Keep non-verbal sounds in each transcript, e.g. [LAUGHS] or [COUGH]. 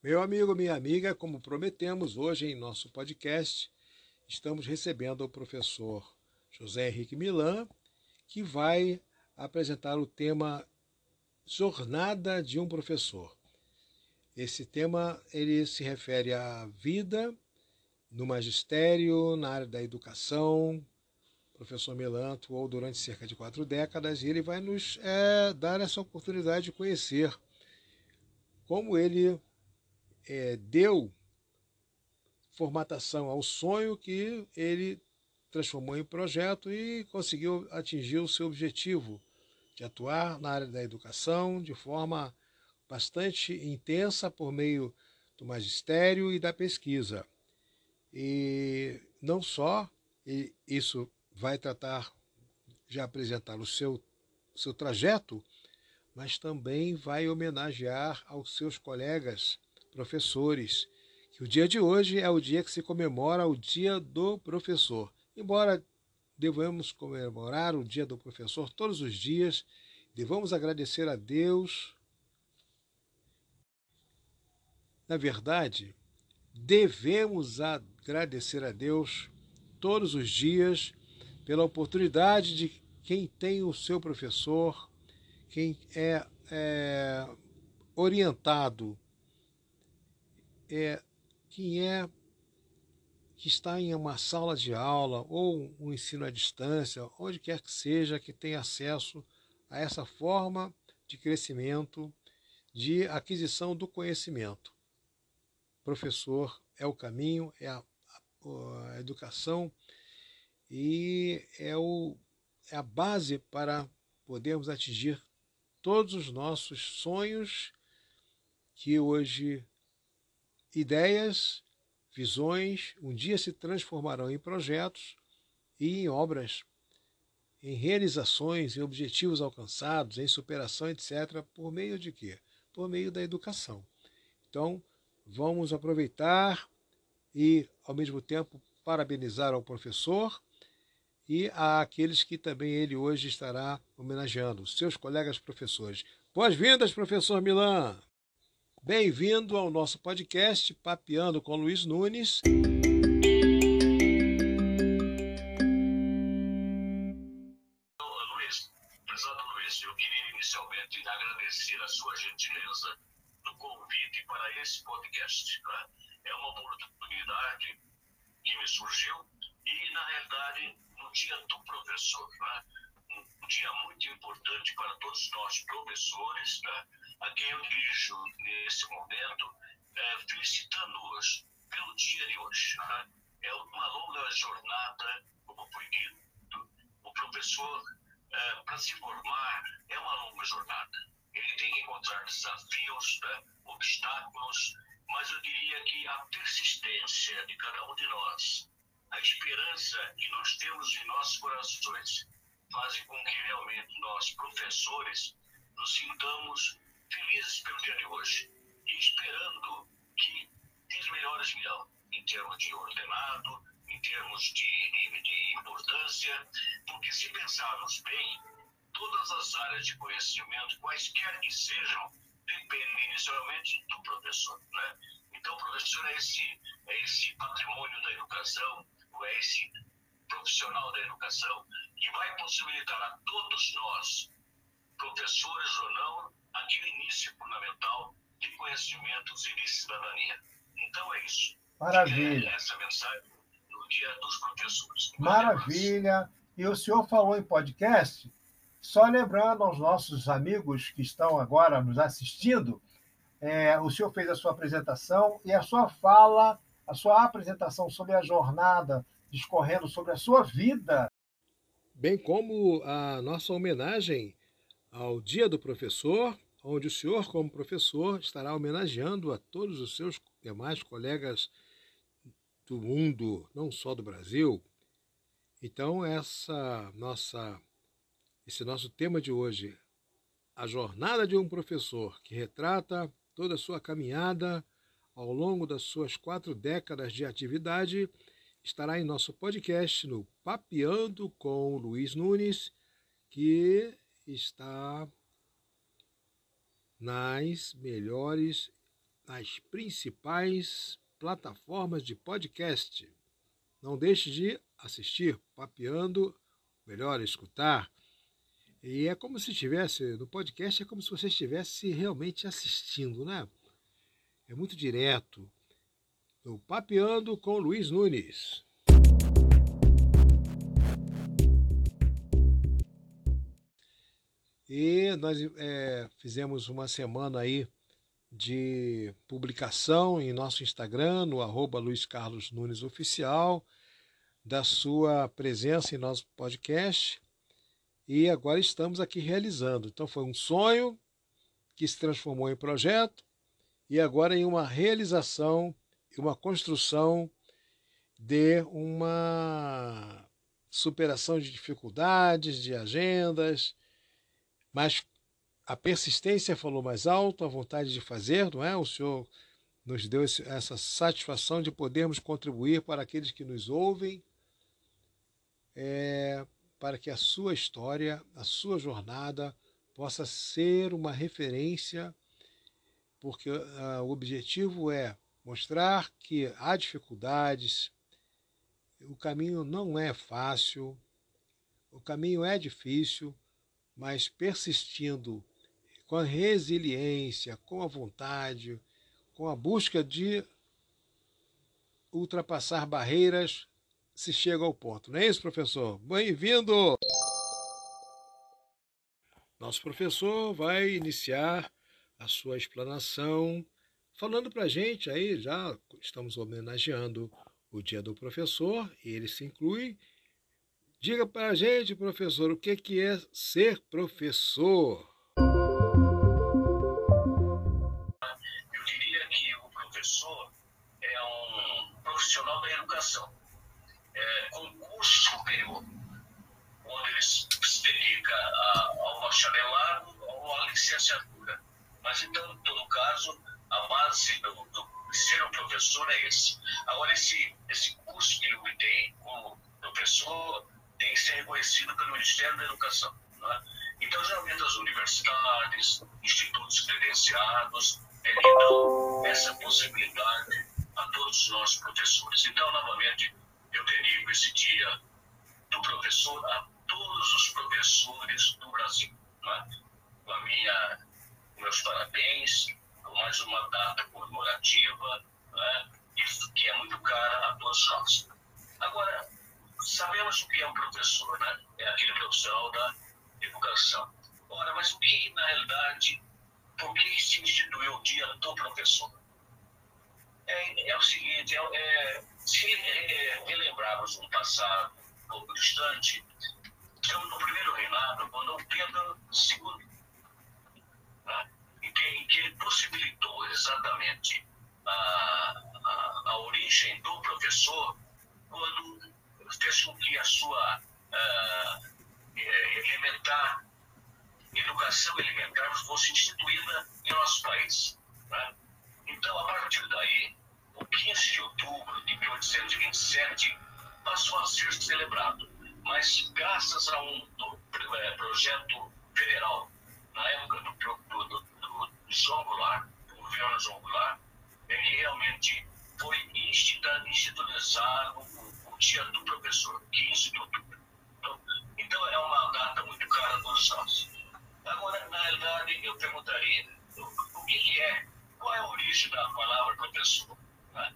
Meu amigo, minha amiga, como prometemos hoje em nosso podcast, estamos recebendo o professor José Henrique Milan, que vai apresentar o tema Jornada de um Professor. Esse tema ele se refere à vida no magistério, na área da educação. O professor Milan atuou durante cerca de quatro décadas e ele vai nos é, dar essa oportunidade de conhecer como ele é, deu formatação ao sonho que ele transformou em projeto e conseguiu atingir o seu objetivo de atuar na área da educação de forma bastante intensa por meio do magistério e da pesquisa. E não só e isso vai tratar de apresentar o seu, seu trajeto, mas também vai homenagear aos seus colegas professores, que o dia de hoje é o dia que se comemora o Dia do Professor. Embora devemos comemorar o Dia do Professor todos os dias, devamos agradecer a Deus. Na verdade, devemos agradecer a Deus todos os dias pela oportunidade de quem tem o seu professor, quem é, é orientado é quem é que está em uma sala de aula ou um ensino à distância, onde quer que seja, que tenha acesso a essa forma de crescimento, de aquisição do conhecimento. Professor é o caminho, é a, a, a educação e é, o, é a base para podermos atingir todos os nossos sonhos que hoje Ideias, visões, um dia se transformarão em projetos e em obras, em realizações, em objetivos alcançados, em superação, etc., por meio de quê? Por meio da educação. Então, vamos aproveitar e, ao mesmo tempo, parabenizar ao professor e àqueles que também ele hoje estará homenageando, seus colegas professores. Boas-vindas, professor Milan! Bem-vindo ao nosso podcast Papeando com Luiz Nunes. Luiz, prezado Luiz, eu queria inicialmente agradecer a sua gentileza no convite para esse podcast. Né? É uma oportunidade que me surgiu e, na realidade, no dia do professor, né? Dia muito importante para todos nós professores, né? a quem eu dirijo nesse momento, é, felicitando-os pelo dia de hoje. Né? É uma longa jornada, como foi dito, o professor, é, para se formar, é uma longa jornada. Ele tem que encontrar desafios, né? obstáculos, mas eu diria que a persistência de cada um de nós, a esperança que nós temos em nossos corações, fazem com que realmente nós, professores, nos sintamos felizes pelo dia de hoje e esperando que dias melhores virão, em termos de ordenado, em termos de, de importância, porque se pensarmos bem, todas as áreas de conhecimento, quaisquer que sejam, dependem inicialmente do professor. Né? Então, o professor é esse, é esse patrimônio da educação, ou é esse profissional da educação, que vai possibilitar a todos nós, professores ou não, aquele início fundamental de conhecimentos e de cidadania. Então é isso. Maravilha. É essa mensagem no dia dos professores. Maravilha. E o senhor falou em podcast, só lembrando aos nossos amigos que estão agora nos assistindo, é, o senhor fez a sua apresentação e a sua fala, a sua apresentação sobre a jornada, discorrendo sobre a sua vida. Bem como a nossa homenagem ao Dia do Professor, onde o senhor, como professor, estará homenageando a todos os seus demais colegas do mundo, não só do Brasil. Então, essa nossa, esse nosso tema de hoje, a jornada de um professor, que retrata toda a sua caminhada ao longo das suas quatro décadas de atividade, estará em nosso podcast no Papeando com Luiz Nunes, que está nas melhores, nas principais plataformas de podcast. Não deixe de assistir, papeando, melhor escutar. E é como se estivesse, no podcast é como se você estivesse realmente assistindo, né? É muito direto. O Papeando com Luiz Nunes. E nós é, fizemos uma semana aí de publicação em nosso Instagram, no arroba Luiz Carlos Nunes Oficial, da sua presença em nosso podcast. E agora estamos aqui realizando. Então foi um sonho que se transformou em projeto e agora em uma realização uma construção de uma superação de dificuldades, de agendas, mas a persistência falou mais alto, a vontade de fazer, não é? O Senhor nos deu essa satisfação de podermos contribuir para aqueles que nos ouvem, é, para que a sua história, a sua jornada possa ser uma referência, porque uh, o objetivo é mostrar que há dificuldades, o caminho não é fácil, o caminho é difícil, mas persistindo com a resiliência, com a vontade, com a busca de ultrapassar barreiras, se chega ao ponto. Não é isso, professor? Bem-vindo! Nosso professor vai iniciar a sua explanação falando para a gente aí, já estamos homenageando o Dia do Professor, e ele se inclui Diga para a gente, professor, o que, que é ser professor? Eu diria que o professor é um profissional da educação, é, com curso superior, onde ele se dedica a, bacharelado ou à licenciatura. Mas, então, em todo caso, a base do, do ser um professor é esse. Agora, esse, esse curso que ele tem como professor tem que ser reconhecido pelo Ministério da Educação. Né? Então, geralmente, as universidades, institutos credenciados, eles dão essa possibilidade a todos os nossos professores. Então, novamente, eu dedico esse dia do professor a todos os professores do Brasil. Né? Com a minha, meus parabéns, mais uma data comemorativa, né? que é muito cara a todos nós. Agora, sabemos o que é um professor, né? É aquele profissional da educação. Ora, mas o que, na realidade, por que se instituiu o dia do professor? É, é o seguinte, é, é, se relembrarmos um passado um pouco distante, estamos no primeiro reinado, quando Pedro II, que, que ele possibilitou exatamente a, a, a origem do professor, quando fez com que a sua uh, elementar, educação elementar fosse instituída em nosso país. Né? Então, a partir daí, o 15 de outubro de 1827 passou a ser celebrado, mas graças a um é, projeto federal, na época do, Goulart, do governo João Goulart, ele realmente foi institucionalizado dia do professor, 15 de outubro. Então, então é uma data muito cara dos nós. Agora, na realidade, eu perguntaria o, que, que, é, qual é a origem da palavra professor? Né?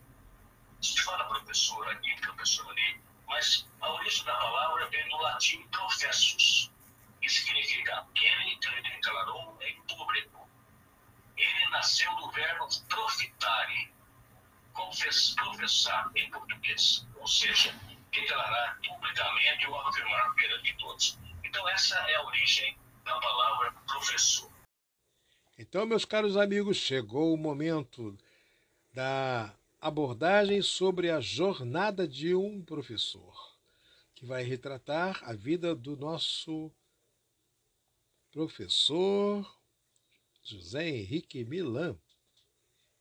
Se fala professor aqui, professor ali, mas a origem da palavra vem do latim professus, que significa aquele que declarou em público. Nasceu do verbo profitare, confessar em português, ou seja, declarar publicamente ou afirmar perante todos. Então, essa é a origem da palavra professor. Então, meus caros amigos, chegou o momento da abordagem sobre a jornada de um professor, que vai retratar a vida do nosso professor José Henrique Milan.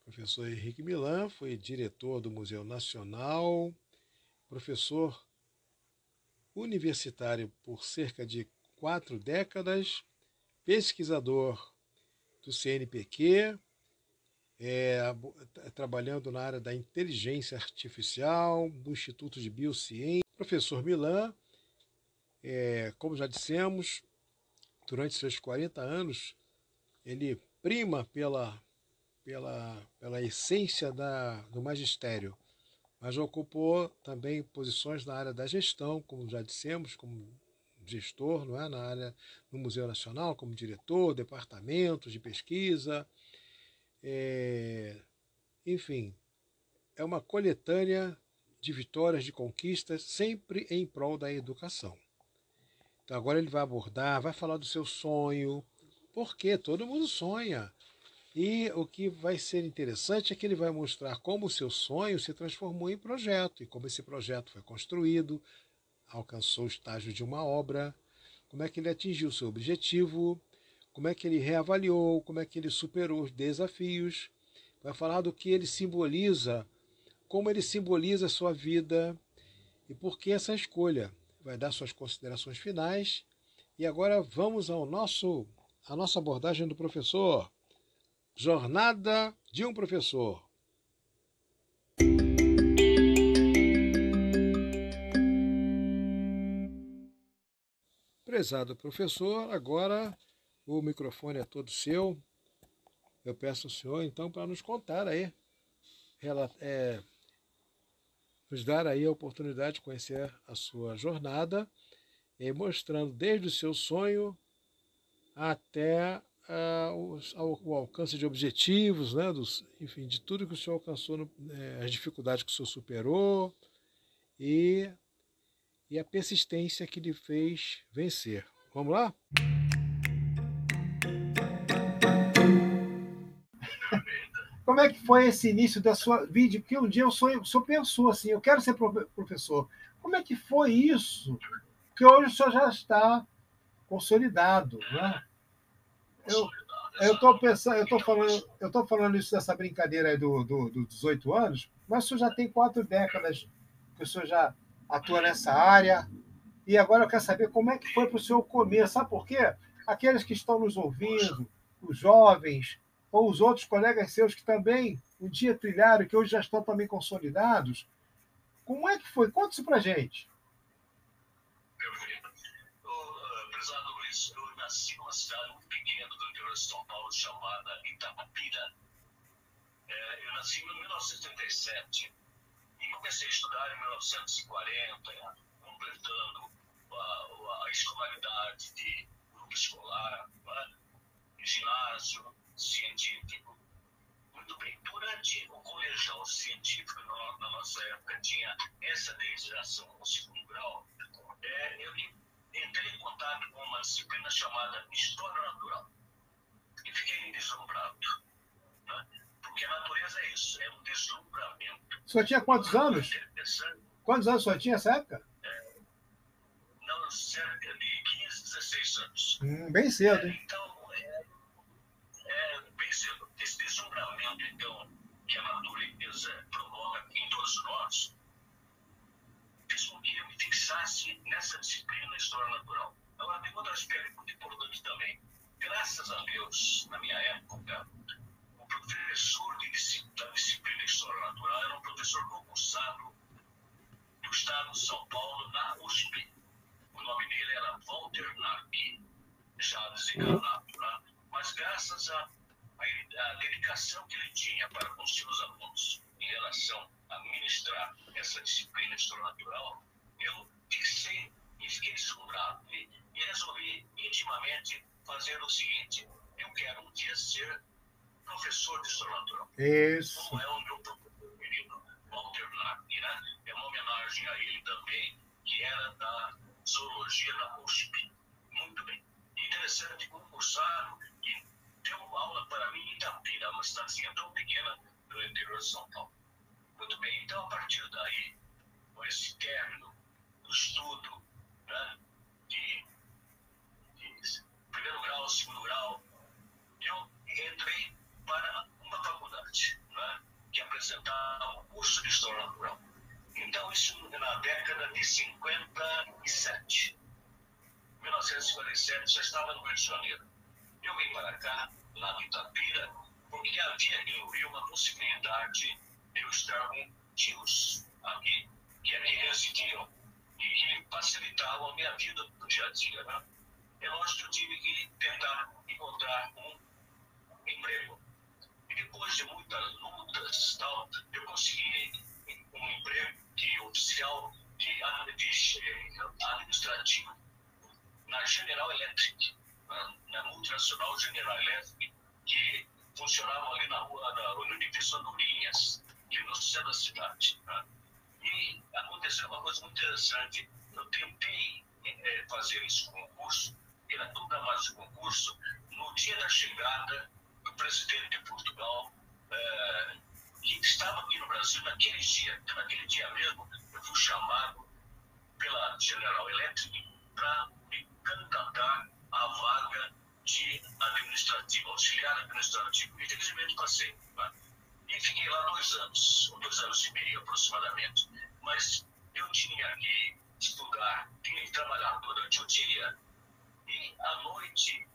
professor Henrique Milan foi diretor do Museu Nacional, professor universitário por cerca de quatro décadas, pesquisador do CNPq, é, trabalhando na área da inteligência artificial, do Instituto de Biociência. Professor Milan, é, como já dissemos, durante seus 40 anos, ele prima pela, pela, pela essência da, do magistério, mas ocupou também posições na área da gestão, como já dissemos, como gestor, não é? na área no Museu Nacional, como diretor, departamentos de pesquisa, é, enfim, é uma coletânea de vitórias, de conquistas, sempre em prol da educação. Então agora ele vai abordar, vai falar do seu sonho, porque todo mundo sonha. E o que vai ser interessante é que ele vai mostrar como o seu sonho se transformou em projeto e como esse projeto foi construído, alcançou o estágio de uma obra, como é que ele atingiu o seu objetivo, como é que ele reavaliou, como é que ele superou os desafios. Vai falar do que ele simboliza, como ele simboliza a sua vida e por que essa escolha. Vai dar suas considerações finais. E agora vamos ao nosso a nossa abordagem do professor. Jornada de um professor. Prezado professor, agora o microfone é todo seu. Eu peço ao senhor, então, para nos contar aí, é, nos dar aí a oportunidade de conhecer a sua jornada, e mostrando desde o seu sonho até uh, o, alcance de objetivos, né, dos, enfim, de tudo que o senhor alcançou, no, é, as dificuldades que o senhor superou e, e a persistência que lhe fez vencer. Vamos lá? [LAUGHS] Como é que foi esse início da sua vida? Porque um dia o senhor, o senhor pensou assim, eu quero ser professor. Como é que foi isso? Porque hoje o senhor já está consolidado, né? Eu eu estou pensando, eu estou falando, eu estou falando isso dessa brincadeira aí do, do, dos 18 anos, mas o senhor já tem quatro décadas que o senhor já atua nessa área. E agora eu quero saber como é que foi para o senhor comer. Sabe por quê? Aqueles que estão nos ouvindo, os jovens, ou os outros colegas seus que também um dia trilharam, que hoje já estão também consolidados. Como é que foi? Conta isso para gente. Perfeito. Uh, prezado Luiz, eu numa cidade muito pequena do interior de São Paulo chamada Itapira. É, eu nasci em 1977 e comecei a estudar em 1940, completando a, a escolaridade de grupo escolar, né? ginásio, científico. Muito bem. Durante o colegial científico, na, na nossa época, tinha essa legislação no segundo grau. É, eu entrei em contato com uma disciplina chamada História Natural. E fiquei deslumbrado. Né? Porque a natureza é isso, é um deslumbramento. Senhor tinha quantos anos? Quantos anos senhor tinha nessa época? É, não, cerca de 15, 16 anos. Hum, bem cedo, hein? Então, esse deslumbramento, então, que a natureza provoca em todos nós, fez com que eu me fixasse nessa disciplina História Natural. Agora, tem outro aspecto muito importante também. Graças a Deus, na minha época, o professor de, da disciplina História Natural era um professor concursado do estado de São Paulo, na USP. O nome dele era Walter Nark, já desencarnado. Né? Mas graças a dedicação que ele tinha para com seus alunos em relação a ministrar essa disciplina história natural, eu fixei e fiquei deslumbrado e, e resolvi intimamente fazer o seguinte: eu quero um dia ser professor de história natural. Isso. Como é o meu professor querido Walter Narni, né? É uma homenagem a ele também, que era da zoologia da USP. Muito bem. Interessante, concursado deu aula para mim em Itapira, uma cidadezinha tão pequena do interior de São Paulo. Muito bem, então a partir daí, com esse término do estudo né, de, de primeiro grau, segundo grau, eu entrei para uma faculdade né, que apresentava o curso de História Natural. Então, isso na década de 57. 1957 já estava no Rio de Janeiro. Eu vim para cá, lá de Itapira, porque havia aqui no Rio uma possibilidade eu estar com tios aqui, que aqui residiam e que facilitavam a minha vida no dia a dia. Né? É lógico que eu tive que tentar encontrar um emprego. E depois de muitas lutas, tal, eu consegui um emprego de oficial de, de administrativo na General Electric, na, na multinacional General Electric, que funcionava ali na rua da Unidifício Andorinhas, no centro da cidade. Né? E aconteceu uma coisa muito interessante. Eu tentei é, fazer esse concurso, era tudo a mais de concurso, no dia da chegada do presidente de Portugal, é, que estava aqui no Brasil naquele dia, naquele dia mesmo, eu fui chamado pela General Electric para me candidatar à vaga de administrativo, auxiliar administrativo. Infelizmente passei. Tá? E fiquei lá dois anos, dois anos e meio aproximadamente. Mas eu tinha que estudar, tinha que trabalhar durante o dia e à noite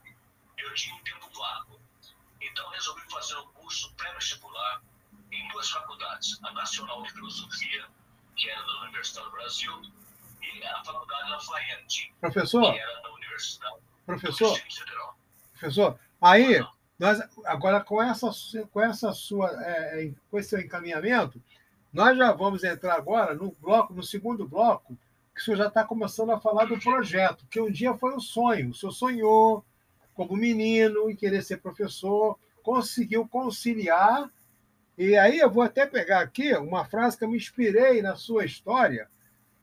eu tinha um tempo vago. Então resolvi fazer um curso pré-vestibular em duas faculdades, a Nacional de Filosofia, que era da Universidade do Brasil, e a Faculdade Lafayette, Professor? que era da Universidade Professor? do Distrito Federal. Professor, aí, nós, agora com essa, com essa sua, é, com esse seu encaminhamento, nós já vamos entrar agora no bloco, no segundo bloco, que o senhor já está começando a falar do projeto, que um dia foi um sonho. O senhor sonhou como menino em querer ser professor, conseguiu conciliar. E aí eu vou até pegar aqui uma frase que eu me inspirei na sua história,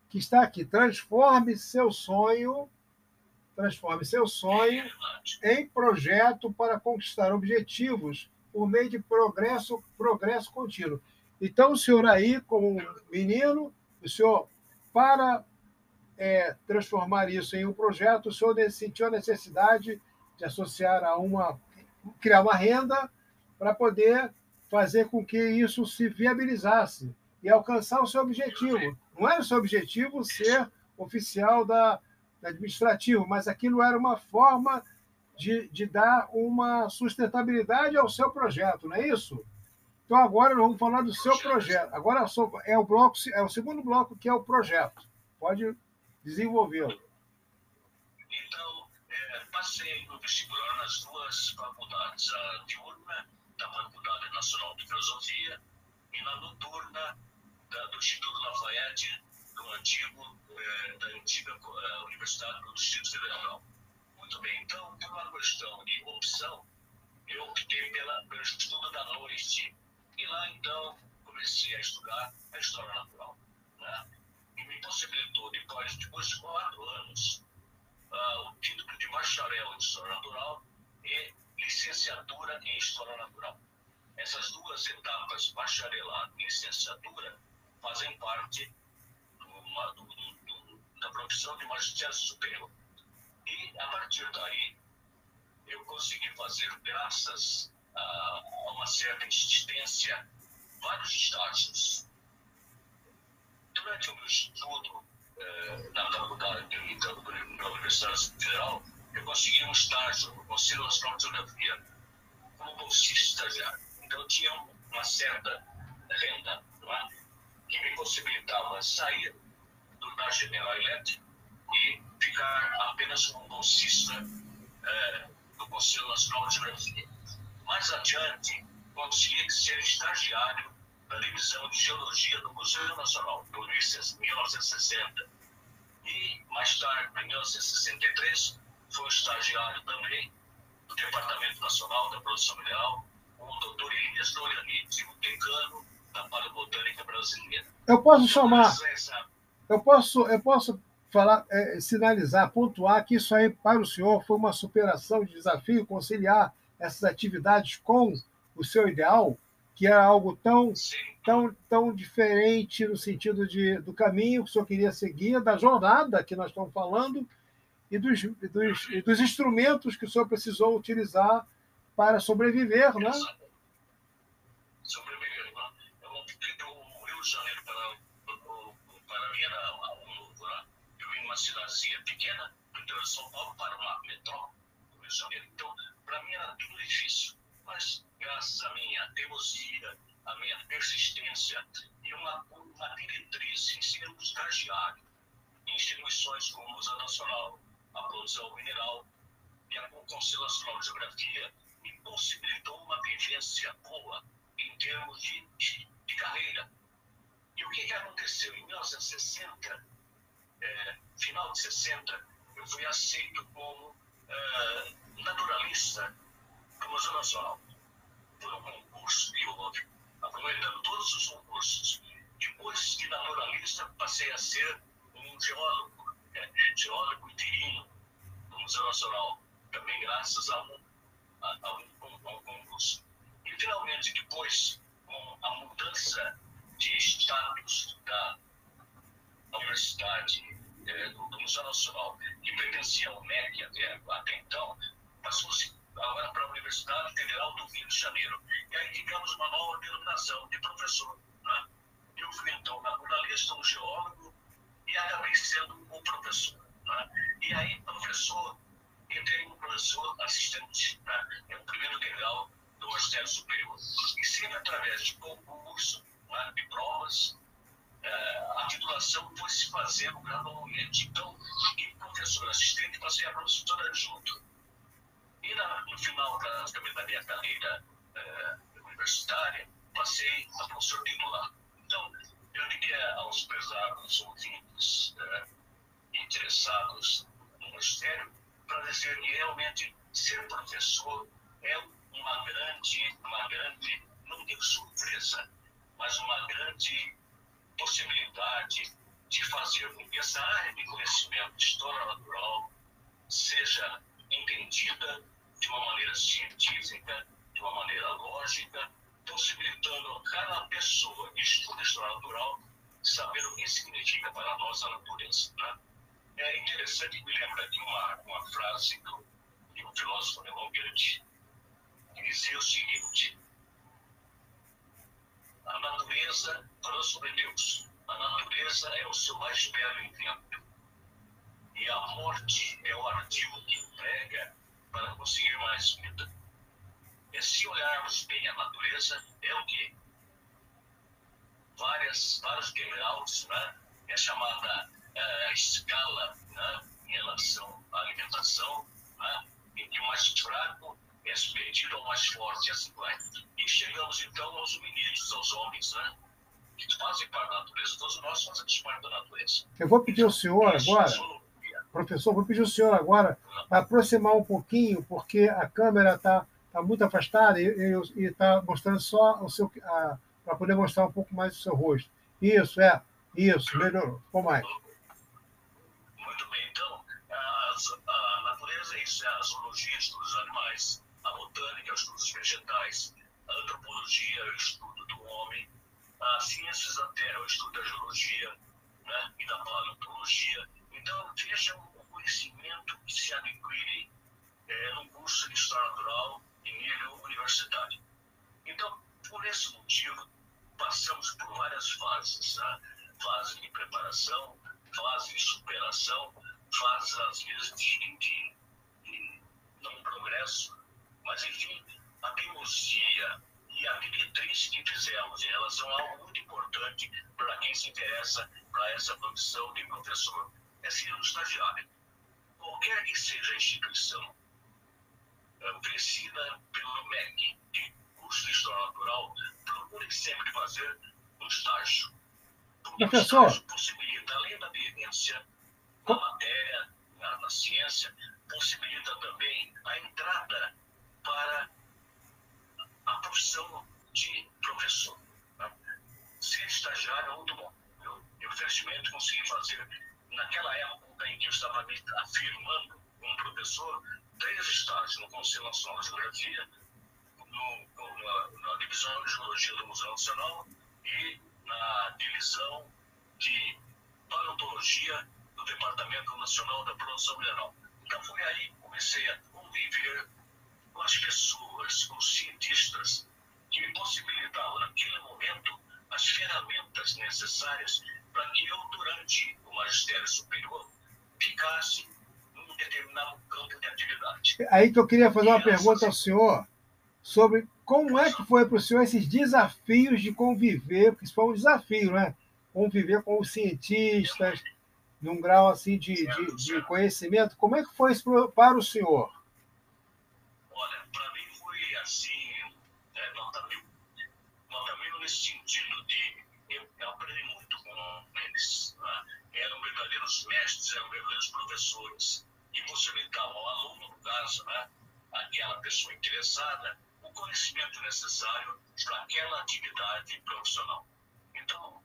que está aqui: transforme seu sonho, transforme seu sonho em projeto para conquistar objetivos por meio de progresso, progresso contínuo. Então, o senhor aí, como menino, o senhor, para é, transformar isso em um projeto, o senhor sentiu a necessidade de associar a uma. criar uma renda para poder fazer com que isso se viabilizasse e alcançar o seu objetivo. Não era o seu objetivo ser oficial da, administrativo, mas aquilo era uma forma de, de dar uma sustentabilidade ao seu projeto, não é isso? Então agora vamos falar do seu projeto. Agora é o bloco, é o segundo bloco que é o projeto. Pode desenvolvê-lo. Então, é, passei no vestibular nas duas faculdades, a diurna da Faculdade Nacional de Filosofia e na noturna da, do Instituto Lafayette, do antigo, é, da antiga é, Universidade do Distrito Federal. Muito bem, então, por uma questão de opção, eu optei pela, pelo estudo da noite. E lá, então, comecei a estudar a História Natural. Né? E me possibilitou, depois, depois de quatro anos, uh, o título de bacharel em História Natural e licenciatura em História Natural. Essas duas etapas, bacharelado e licenciatura, fazem parte do, do, do, da profissão de magistério superior. E, a partir daí, eu consegui fazer, graças a, uma certa insistência, vários estágios. Durante o meu estudo eh, na faculdade da Universidade Federal, eu consegui um estágio no Conselho Nacional de Geografia como bolsista estagiário. Então, eu tinha uma certa renda é? que me possibilitava sair da General Electric e ficar apenas como bolsista é, do Conselho Nacional de Geografia. Mais adiante, consegui ser estagiário da Divisão de Geologia do Museu Nacional, em 1960. E, mais tarde, em 1963, fui estagiário também do Departamento Nacional da Produção Mineral, com o doutor Elias Dorianite, o decano da Paleobotânica Brasileira. Eu posso chamar. Eu posso, eu posso falar, é, sinalizar, pontuar que isso aí para o senhor foi uma superação de desafio, conciliar essas atividades com o seu ideal, que era algo tão, tão, tão diferente no sentido de, do caminho que o senhor queria seguir, da jornada que nós estamos falando, e dos, dos, e dos instrumentos que o senhor precisou utilizar para sobreviver, né? Sobreviver, pequena, do interior de São Paulo, para uma metrópole Rio de Janeiro. Então, para mim era tudo difícil. Mas, graças a competência e uma, uma diretriz em ser um estagiário em instituições como o Museu Nacional, a Produção Mineral e a Conselho Nacional de Geografia me possibilitou uma vivência boa em termos de, de, de carreira. E o que, que aconteceu? Em 1960, é, final de 60, eu fui aceito como é, naturalista do Museu Nacional. Foi um concurso houve, aproveitando todos os concursos. Depois de naturalista, passei a ser um geólogo, é, geólogo interino no Museu Nacional, também graças a um, a, a um, a um concurso. E, finalmente, depois, com a mudança de status da universidade é, do, Museu Nacional, que pertencia ao MEC até, até então, passou-se agora para a Universidade Federal do Rio de Janeiro. E aí tivemos uma nova denominação de professor. Né? Eu fui, então, naturalista, um geólogo, e acabei sendo um professor. Né? E aí, professor, entrei como professor assistente, né? é o primeiro degrau do Magistério Superior. E sempre através de concurso, né? de provas, a titulação foi se fazendo gradualmente. Então, de professor assistente, passei a professor adjunto. E na, no final da, minha carreira é, universitária, passei a professor titular. Então, eu diria aos pesados ouvintes é, interessados no magistério, para dizer que realmente ser professor é uma grande, uma grande, não digo surpresa, mas uma grande possibilidade de fazer com que essa área de conhecimento de história natural seja entendida de uma maneira científica, de uma maneira lógica, possibilitando a cada pessoa que estuda história natural saber o que significa para nós a natureza. Né? É interessante me lembrar de uma, uma frase do, de um filósofo alemão que dizia o seguinte: a natureza fala sobre Deus. A natureza é o seu mais belo invento. E a morte é o artigo que emprega para conseguir mais vida. E se olharmos bem a natureza, é o que? Várias, vários degraus, né? é chamada uh, escala né? em relação à alimentação, né? em que o mais fraco é expedido ao mais forte, assim vai. E chegamos então aos meninos, aos homens, né? que fazem parte da natureza, todos nós fazemos parte da natureza. Eu vou pedir ao senhor agora, professor, vou pedir ao senhor agora para aproximar um pouquinho, porque a câmera está tá muito afastada e está mostrando só o seu. para poder mostrar um pouco mais o seu rosto. Isso, é. Isso, melhorou. Ficou mais. Muito bem. Então, a, a natureza, isso é a zoologia, estudos dos animais, a botânica, estudos dos vegetais, a antropologia, o estudo do homem, as ciências da terra, o estudo da geologia né, e da paleontologia. Então, vejam o conhecimento que se adquire é, no curso de História Natural em nível universitário. Então, por esse motivo, passamos por várias fases. Né? Fase de preparação, fase de superação, fase, às vezes, de, de, de não progresso. Mas, enfim, a teimosia, e a diretriz que fizemos em relação a algo muito importante para quem se interessa para essa profissão de professor é ser um estagiário. Qualquer que seja a instituição oferecida pelo MEC de curso de História Natural, procure sempre fazer um estágio. Porque Professor. o estágio possibilita, além da vivência na matéria, na, na ciência, possibilita também a entrada para a profissão de professor. Né? Ser estagiário é muito bom. Eu, eu, felizmente, consegui fazer, naquela época em que eu estava me afirmando como professor, três estágios no Conselho Nacional de Geografia, no, na, divisão de Geologia do Museu Nacional e na divisão de Paleontologia do Departamento Nacional da Produção Mineral. Então foi aí que comecei a conviver com as pessoas, com os cientistas, que me possibilitavam, naquele momento, as ferramentas necessárias para que eu, durante o magistério superior, ficasse num determinado campo de atividade. Aí que eu queria fazer uma pergunta ao senhor. sobre como é que foi para o senhor esses desafios de conviver, porque isso foi um desafio, né? Conviver com os cientistas, num grau assim de, de, de conhecimento. Como é que foi isso para o senhor? Verdadeiros mestres, eram verdadeiros professores. E possibilitavam ao aluno, no caso, né? aquela pessoa interessada, o conhecimento necessário para aquela atividade profissional. Então,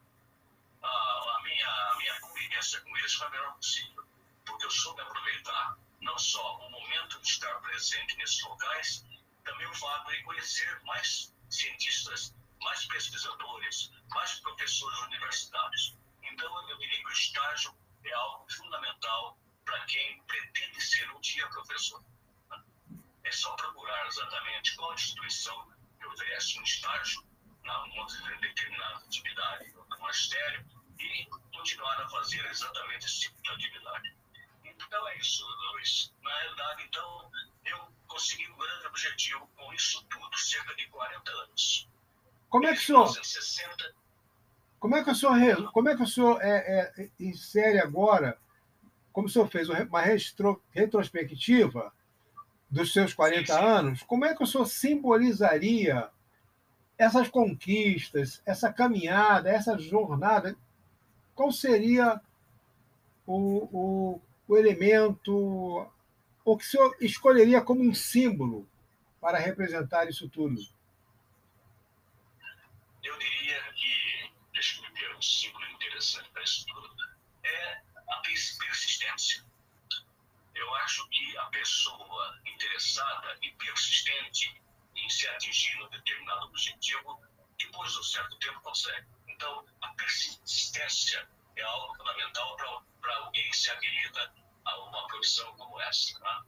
a, a, minha, a minha convivência com eles foi a melhor possível, porque eu soube aproveitar não só o momento de estar presente nesses locais, também o fato de conhecer mais cientistas, mais pesquisadores, mais professores universitários. Então, eu diria que o estágio é algo fundamental para quem pretende ser um dia professor. É só procurar exatamente qual instituição que oferece um estágio numa determinada atividade no magistério e continuar a fazer exatamente esse tipo de atividade. Então é isso, Luiz. Na realidade, então, eu consegui um grande objetivo com isso tudo, cerca de 40 anos. Como é que o senhor... 1960, como é que o senhor, como é que o senhor é, é, insere agora, como o senhor fez uma retro, retrospectiva dos seus 40 sim, sim. anos, como é que o senhor simbolizaria essas conquistas, essa caminhada, essa jornada? Qual seria o, o, o elemento, o que o senhor escolheria como um símbolo para representar isso tudo? Eu diria que, deixa eu ver um símbolo interessante para isso tudo, é a persistência eu acho que a pessoa interessada e persistente em se atingir um determinado objetivo, depois de um certo tempo consegue. Então, a persistência é algo fundamental para alguém se habilita a uma profissão como essa. Né?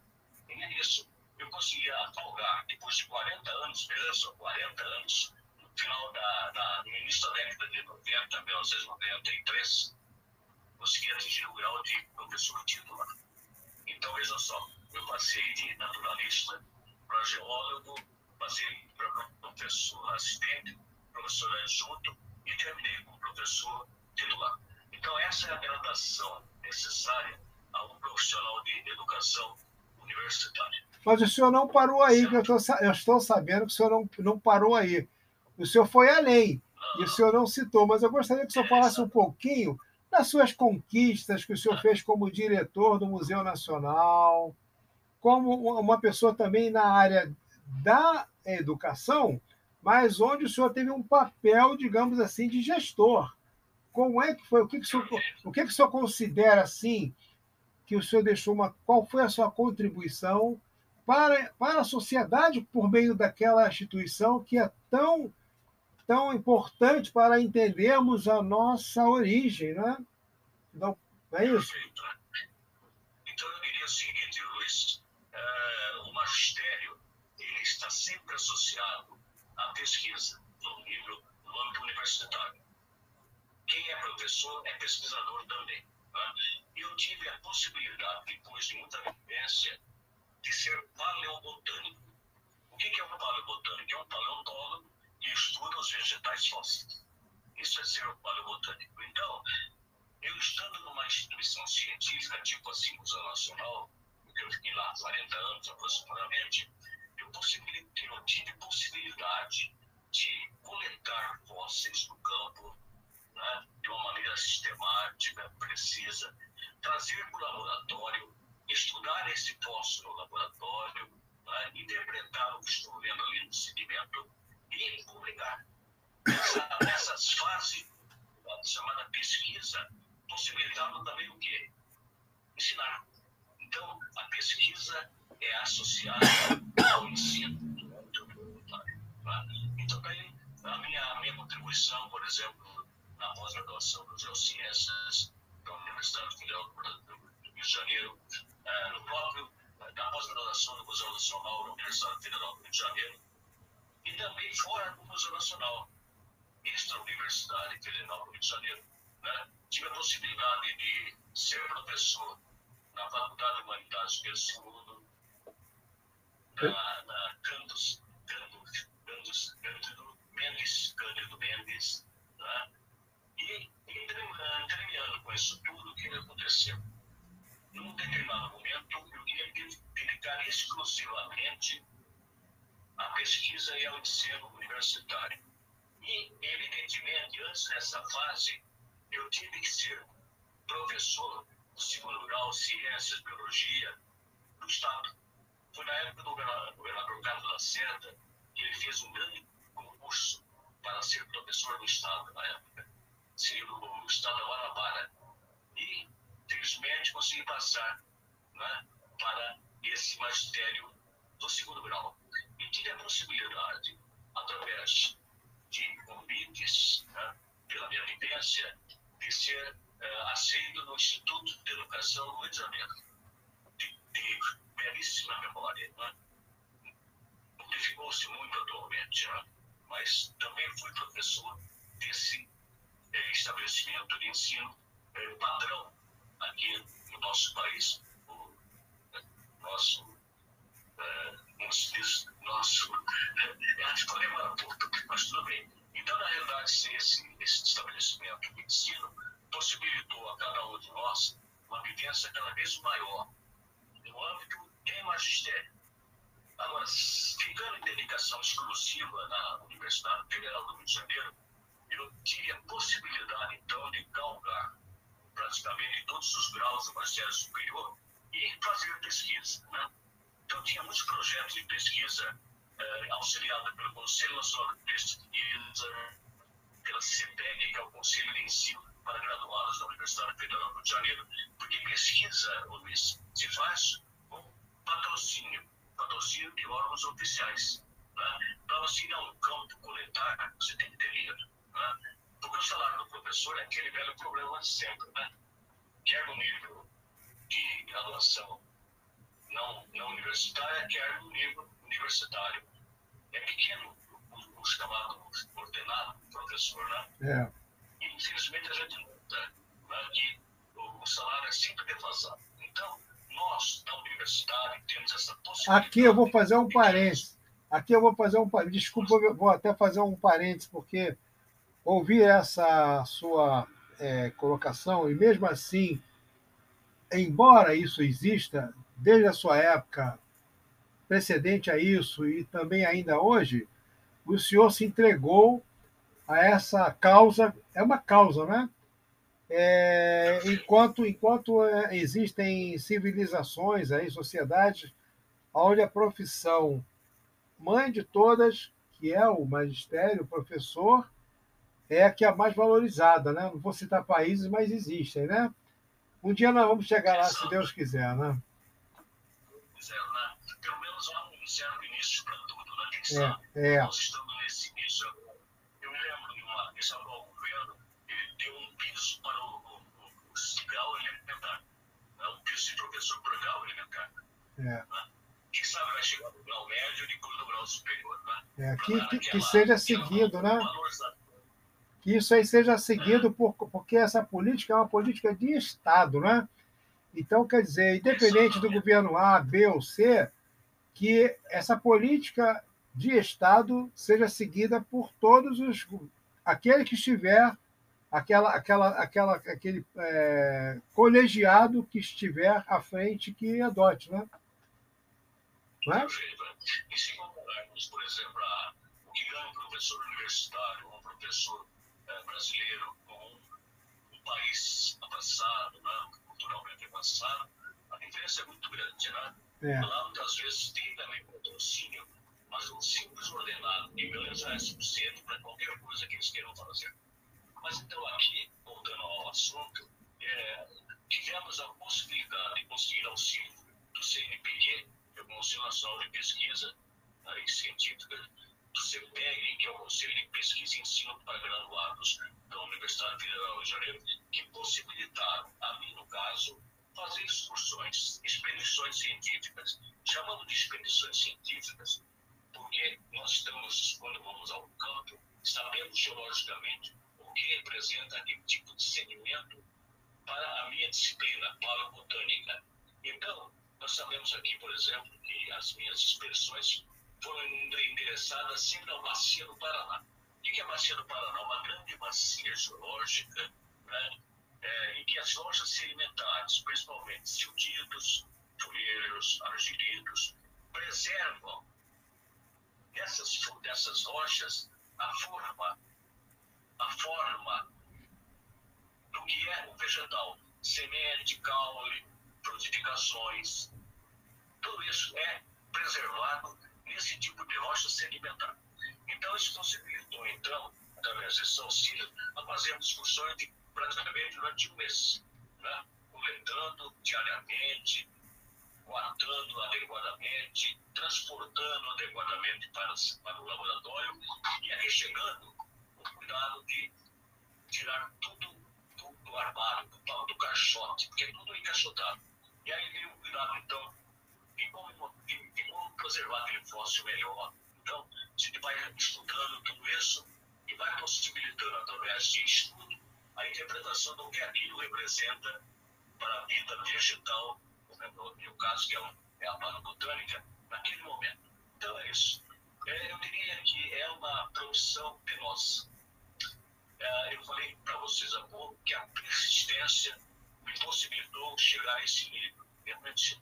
E é isso. Eu conseguia afogar, depois de 40 anos, mesmo 40 anos, no final da, da, no início da década de 90, 1993, consegui atingir o grau de professor titular. Então, veja só, eu passei de naturalista para geólogo, passei para professor assistente, professor adjunto e terminei como professor titular. Então, essa é a graduação necessária a um profissional de educação universitária. Mas o senhor não parou aí, que eu, tô, eu estou sabendo que o senhor não, não parou aí. O senhor foi além, e o senhor não citou, mas eu gostaria que o senhor falasse um pouquinho das suas conquistas que o senhor fez como diretor do Museu Nacional, como uma pessoa também na área da educação, mas onde o senhor teve um papel, digamos assim, de gestor. Como é que foi? O que, que, o, senhor, o, que, que o senhor considera assim que o senhor deixou uma. Qual foi a sua contribuição para, para a sociedade por meio daquela instituição que é tão tão importante para entendermos a nossa origem, né? Não é isso? Então eu diria o seguinte, Luiz, uh, o magistério ele está sempre associado à pesquisa no nível, no âmbito universitário. Quem é professor é pesquisador também. Né? Eu tive a possibilidade, depois de muita vivência, de ser paleobotânico. O que é um paleobotânico? É um paleontólogo e estuda os vegetais fósseis. Isso é ser paleobotânico. Então, eu estando numa instituição científica, tipo assim, Museu Nacional, porque eu fiquei lá 40 anos aproximadamente, eu, eu tive possibilidade de coletar fósseis no campo né, de uma maneira sistemática, precisa, trazer para o laboratório, estudar esse fóssil no laboratório, né, interpretar o que estou vendo ali no sedimento e publicar. Essa, nessas fases, chamada pesquisa, possibilitava também o quê? Ensinar. Então, a pesquisa é associada ao ensino. Então, daí, a minha, a minha contribuição, por exemplo, na pós-graduação das Geociências da Universidade Federal do Rio de Janeiro, no próprio, na pós-graduação do Museu Nacional da Universidade Federal do Rio de Janeiro, e também fora do Museu Nacional. extra a Universidade Federal do Rio de Janeiro, né? tive a possibilidade de ser professor na Faculdade de Humanidades do Segundo, é? na, na Cantos, Cantos, Cantos, Cândido Mendes, Cândido Mendes, né? e entremeando com isso tudo que me aconteceu. Num determinado momento, eu queria dedicar exclusivamente à pesquisa e ao ensino universitário. E, evidentemente, antes dessa fase, eu tive que ser professor do segundo grau, ciências, biologia, do Estado. Foi na época do governador Carlos Lacerda que ele fez um grande concurso para ser professor do Estado na época. Seria o Estado da Guanabara. E, felizmente, consegui passar né, para esse magistério do segundo grau. E tive a possibilidade, através de convites, né, pela minha vivência, de ser uh, aceito no Instituto de Educação do Rio de. De, belíssima memória. Né? Modificou-se muito atualmente, né? mas também fui professor desse eh, estabelecimento de ensino eh, padrão aqui no nosso país, o nosso diz, nosso, antes de levar mas tudo bem. Então, na realidade, esse, esse estabelecimento de ensino possibilitou a cada um de nós uma vivência cada vez maior no âmbito de magistério. Agora, ficando em dedicação exclusiva na Universidade Federal do Rio de Janeiro, eu tive a possibilidade, então, de galgar praticamente todos os graus do magistério superior e fazer pesquisa. Né? Então, tinha muitos projetos de pesquisa eh, auxiliado pelo Conselho Nacional de Pesquisa, pela CEPEG, que é o Conselho de Ensino para Graduados da Universidade Federal do Rio de Janeiro, porque pesquisa, Luiz, se faz com patrocínio, patrocínio de órgãos oficiais. Né? Para você ir ao campo coletar, você tem que ter dinheiro. Né? Porque o salário do professor é aquele velho problema sempre, né? no nível de graduação não, não universitária, quer no nível universitário. É pequeno o, o chamado ordenado professor, né? É. E, infelizmente, a gente nota né, que o, o salário é sempre defasado. Então, nós, da universidade, temos essa possibilidade. Aqui eu vou fazer um parênteses. Aqui eu vou fazer um. Desculpa, vou até fazer um parênteses, porque ouvir essa sua é, colocação, e mesmo assim, embora isso exista, desde a sua época precedente a isso e também ainda hoje, o senhor se entregou a essa causa, é uma causa, né? É, enquanto enquanto é, existem civilizações aí, sociedades, onde a profissão mãe de todas, que é o magistério, o professor, é a que é a mais valorizada, né? Não vou citar países, mas existem, né? Um dia nós vamos chegar lá, se Deus quiser, né? É, é. Nós estamos nesse início. Eu me lembro de uma vez o governo, ele deu um piso para o, o, o, o grau elementar. Né? Um piso de professor para o grau elementar. É. Né? Quem sabe vai chegar no grau médio e depois no grau superior. Né? É, que, que, que seja seguido, né? Que isso aí seja seguido, por, porque essa política é uma política de Estado, né? Então, quer dizer, independente do governo A, B ou C, que essa política de Estado seja seguida por todos os aquele que estiver aquela aquela aquela aquele é, colegiado que estiver à frente que adote, né? Não é? E se compararmos, por exemplo, a, o que ganha um professor universitário, um professor é, brasileiro, com um, um, país avançado, né, culturalmente avançado, a diferença é muito grande, né? É. Lá, muitas vezes, tem também patrocínio mas um simples ordenado de já é suficiente para qualquer coisa que eles queiram fazer. Mas então, aqui, voltando ao assunto, é, tivemos a possibilidade de conseguir auxílio do CNPq, que é o Conselho Nacional de Pesquisa né, Científica, do CPEG, que é o Conselho de Pesquisa e Ensino para Graduados da Universidade Federal Rio de Janeiro, que possibilitaram, a mim no caso, fazer excursões, expedições científicas. Chamando de expedições científicas, porque nós estamos, quando vamos ao campo, sabemos geologicamente o que representa aquele tipo de sedimento para a minha disciplina, para a botânica. Então, nós sabemos aqui, por exemplo, que as minhas expressões foram endereçadas sempre ao bacia do Paraná. O que é a do Paraná? Uma grande bacia geológica, né? é, em que as rochas sedimentares, principalmente silditos, folheiros, argilitos, preservam dessas, dessas rochas a forma, a forma do que é o vegetal. Semente, caule, frutificações, tudo isso é preservado nesse tipo de rocha sedimentar. Então, isso possibilitou, então, através desses auxílios, a fazer discussões de, praticamente durante um mês, né? coletando diariamente, guardando adequadamente, transportando adequadamente para, para o laboratório e aí chegando o cuidado de tirar tudo do, do armário, do, do caixote, porque é tudo encaixotado. E aí veio o cuidado, então, de como, de como preservar aquele fóssil melhor. Então, gente vai estudando tudo isso e vai possibilitando, através de estudo, a interpretação do que aquilo representa para a vida vegetal no meu caso, que é, é a botânica, naquele momento. Então é isso. É, eu diria que é uma produção penosa. É, eu falei para vocês há pouco que a persistência me possibilitou chegar a esse nível. Realmente?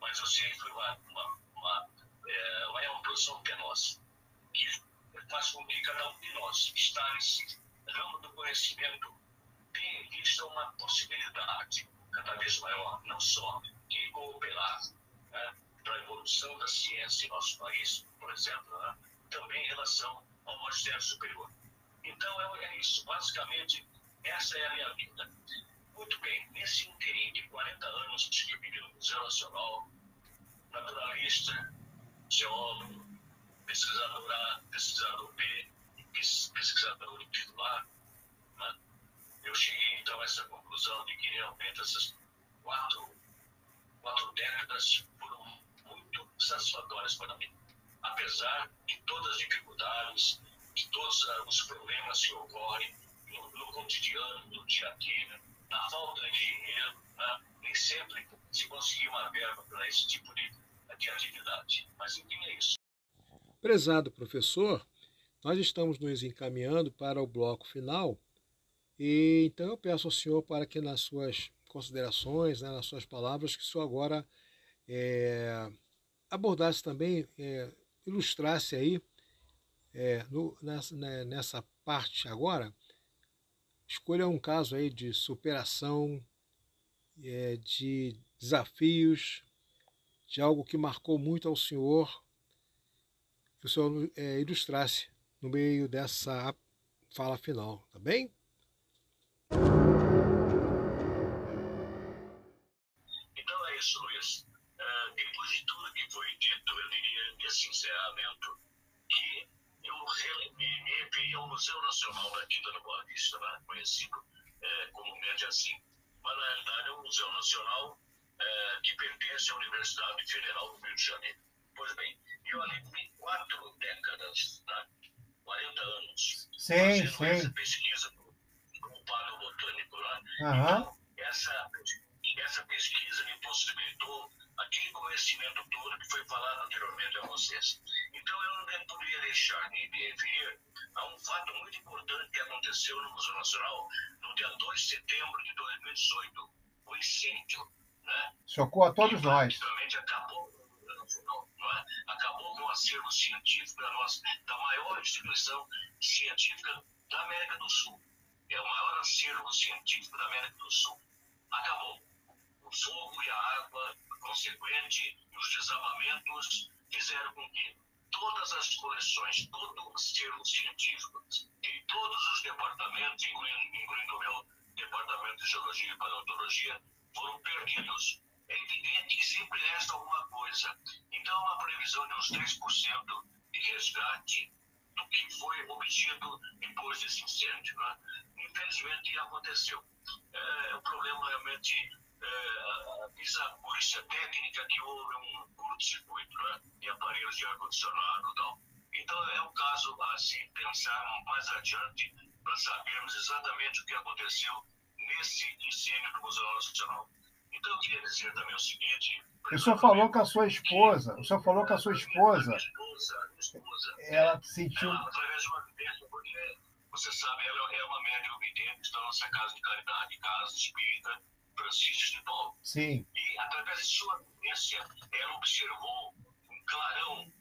Mas eu sei que foi uma, uma, uma, é, é uma produção penosa, que faz com que cada um de nós está nesse ramo do conhecimento tenha vista uma possibilidade cada vez maior, não só de cooperar né, para a evolução da ciência em nosso país, por exemplo, né, também em relação ao magistério superior. Então é, é isso, basicamente essa é a minha vida. Muito bem, nesse interim de 40 anos que vivi no Museu Nacional, naturalista, geólogo, pesquisador A, pesquisador B, pesquisador titular, né? eu cheguei então a essa conclusão de que realmente essas quatro, quatro décadas foram muito satisfatórias para mim. Apesar de todas as dificuldades, de todos os problemas que ocorrem no, no cotidiano, no dia a dia, na falta de dinheiro, né? nem sempre se conseguir uma verba para esse tipo de, de atividade. Mas enfim, é isso. Prezado professor, nós estamos nos encaminhando para o bloco final e então eu peço ao senhor para que nas suas considerações, né, nas suas palavras, que o senhor agora é, abordasse também, é, ilustrasse aí é, no, nessa, né, nessa parte agora, escolha um caso aí de superação, é, de desafios, de algo que marcou muito ao senhor, que o senhor é, ilustrasse no meio dessa fala final, tá bem? Ao Museu Nacional da Quinta da Boa Vista, né? conhecido é, comumente assim. Mas, na realidade, é um museu nacional é, que pertence à Universidade Federal do Rio de Janeiro. Pois bem, eu ali vivi quatro décadas, né? 40 anos, sim, fazendo sim. essa pesquisa como padre botânico lá. Uhum. Então, essa, essa pesquisa me possibilitou aquele conhecimento todo que foi falado anteriormente a vocês. Então, eu não poderia deixar de me referir a um fato muito importante que aconteceu no Museu Nacional no dia 2 de setembro de 2018, o incêndio. Né? Chocou a todos que nós. acabou é? acabou com o acervo científico da, nossa, da maior instituição científica da América do Sul. É o maior acervo científico da América do Sul. Acabou. O fogo e a água consequente e os desabamentos fizeram com que todas as coleções, todo o acervo científico de todos os departamentos, incluindo, incluindo o meu departamento de Geologia e Paleontologia, foram perdidos. É evidente que sempre resta alguma coisa. Então, há uma previsão de uns 10% de resgate do que foi obtido depois desse incêndio. Né? Infelizmente, aconteceu. É, o problema realmente é, avisa a polícia técnica que houve um curto-circuito né, de aparelhos de ar-condicionado e tal. Então é um caso a se pensar mais adiante para sabermos exatamente o que aconteceu nesse incêndio do Museu Nacional. Então eu queria dizer também o seguinte. O senhor falou com a sua esposa, o senhor falou com a sua esposa. Minha esposa, minha esposa ela sentiu. ela, através de uma vidência, porque você sabe, ela é uma médium vidente da nossa casa de caridade, casa espírita, Francisco de Paulo. Sim. E, através de sua vivência, ela observou um clarão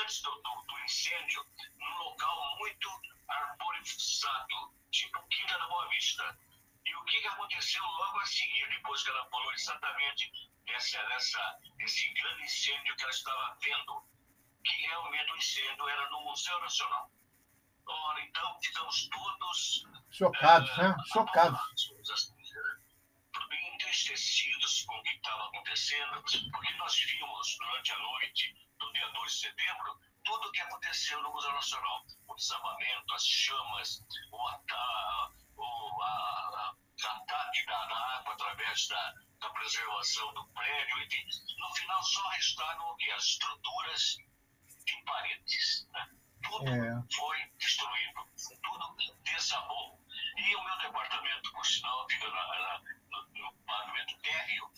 antes do, do, do incêndio, num local muito arborizado, tipo Quinta da Boa Vista. E o que, que aconteceu logo a seguir, depois que ela falou exatamente dessa, dessa, desse grande incêndio que ela estava vendo? Que realmente o incêndio era no Museu Nacional. Ora, então ficamos todos. Chocados, uh, né? Chocados. Entristecidos com o que estava acontecendo, porque nós vimos durante a noite do dia 2 de setembro tudo o que aconteceu no Museu Nacional. O desabamento, as chamas, o, ata o a, a, ataque da, da, água através da, da preservação do prédio. E, no final, só restaram o que? As estruturas de paredes. Né? Tudo é. foi destruído, tudo desabou. E o meu departamento, por sinal, fica na, na, no, no pavimento térreo,